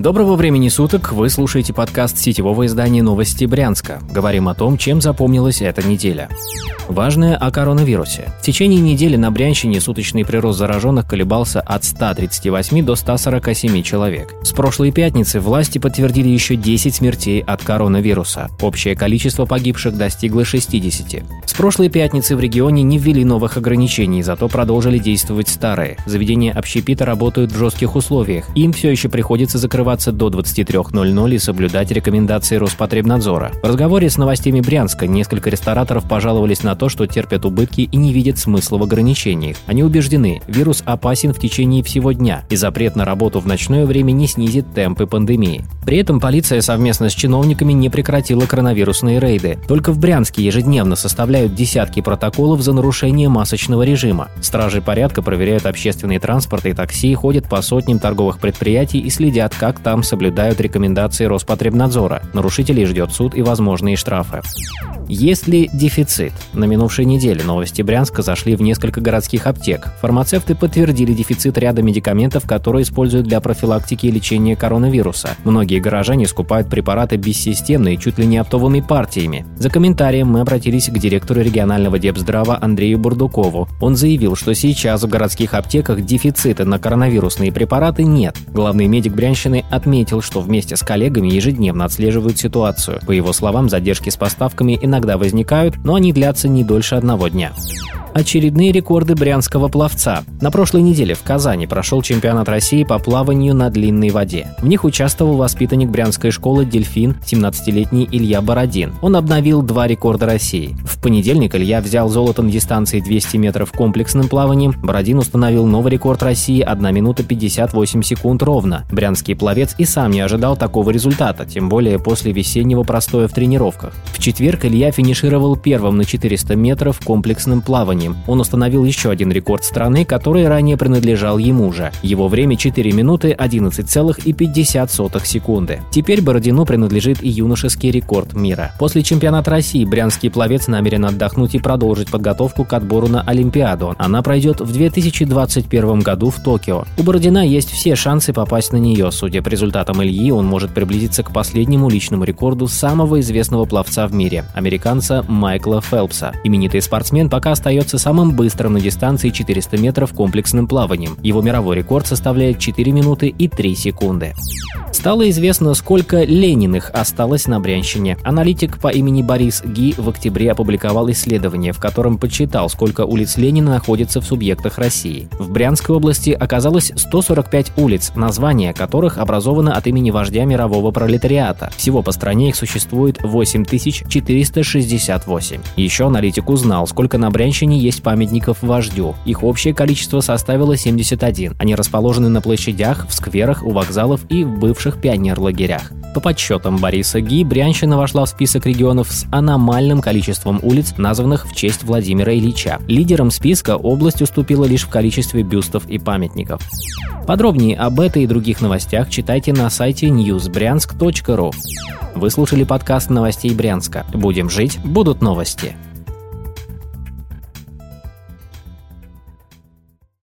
Доброго времени суток, вы слушаете подкаст сетевого издания «Новости Брянска». Говорим о том, чем запомнилась эта неделя. Важное о коронавирусе. В течение недели на Брянщине суточный прирост зараженных колебался от 138 до 147 человек. С прошлой пятницы власти подтвердили еще 10 смертей от коронавируса. Общее количество погибших достигло 60. С прошлой пятницы в регионе не ввели новых ограничений, зато продолжили действовать старые. Заведения общепита работают в жестких условиях. Им все еще приходится закрываться до 23.00 и соблюдать рекомендации Роспотребнадзора. В разговоре с новостями Брянска несколько рестораторов пожаловались на то, что терпят убытки и не видят смысла в ограничениях. Они убеждены, вирус опасен в течение всего дня, и запрет на работу в ночное время не снизит темпы пандемии. При этом полиция совместно с чиновниками не прекратила коронавирусные рейды. Только в Брянске ежедневно составляют десятки протоколов за нарушение масочного режима. Стражи порядка проверяют общественный транспорт и такси, ходят по сотням торговых предприятий и следят, как там соблюдают рекомендации Роспотребнадзора. Нарушителей ждет суд и возможные штрафы. Есть ли дефицит? На минувшей неделе новости Брянска зашли в несколько городских аптек. Фармацевты подтвердили дефицит ряда медикаментов, которые используют для профилактики и лечения коронавируса. Многие горожане скупают препараты бессистемно и чуть ли не оптовыми партиями. За комментарием мы обратились к директору регионального депздрава Андрею Бурдукову. Он заявил, что сейчас в городских аптеках дефицита на коронавирусные препараты нет. Главный медик Брянщины отметил, что вместе с коллегами ежедневно отслеживают ситуацию. По его словам, задержки с поставками иногда возникают, но они длятся не дольше одного дня очередные рекорды брянского пловца. На прошлой неделе в Казани прошел чемпионат России по плаванию на длинной воде. В них участвовал воспитанник брянской школы «Дельфин» 17-летний Илья Бородин. Он обновил два рекорда России. В понедельник Илья взял золото на дистанции 200 метров комплексным плаванием. Бородин установил новый рекорд России 1 минута 58 секунд ровно. Брянский пловец и сам не ожидал такого результата, тем более после весеннего простоя в тренировках. В четверг Илья финишировал первым на 400 метров комплексным плаванием плаванием. Он установил еще один рекорд страны, который ранее принадлежал ему же. Его время 4 минуты 11,50 секунды. Теперь Бородину принадлежит и юношеский рекорд мира. После чемпионата России брянский пловец намерен отдохнуть и продолжить подготовку к отбору на Олимпиаду. Она пройдет в 2021 году в Токио. У Бородина есть все шансы попасть на нее. Судя по результатам Ильи, он может приблизиться к последнему личному рекорду самого известного пловца в мире – американца Майкла Фелпса. Именитый спортсмен пока остается является самым быстрым на дистанции 400 метров комплексным плаванием. Его мировой рекорд составляет 4 минуты и 3 секунды. Стало известно, сколько Лениных осталось на Брянщине. Аналитик по имени Борис Ги в октябре опубликовал исследование, в котором подсчитал, сколько улиц Ленина находится в субъектах России. В Брянской области оказалось 145 улиц, названия которых образовано от имени вождя мирового пролетариата. Всего по стране их существует 8468. Еще аналитик узнал, сколько на Брянщине есть памятников вождю. Их общее количество составило 71. Они расположены на площадях, в скверах, у вокзалов и в бывших пионерлагерях. По подсчетам Бориса Ги, Брянщина вошла в список регионов с аномальным количеством улиц, названных в честь Владимира Ильича. Лидером списка область уступила лишь в количестве бюстов и памятников. Подробнее об этой и других новостях читайте на сайте newsbryansk.ru. Вы слушали подкаст новостей Брянска. Будем жить, будут новости.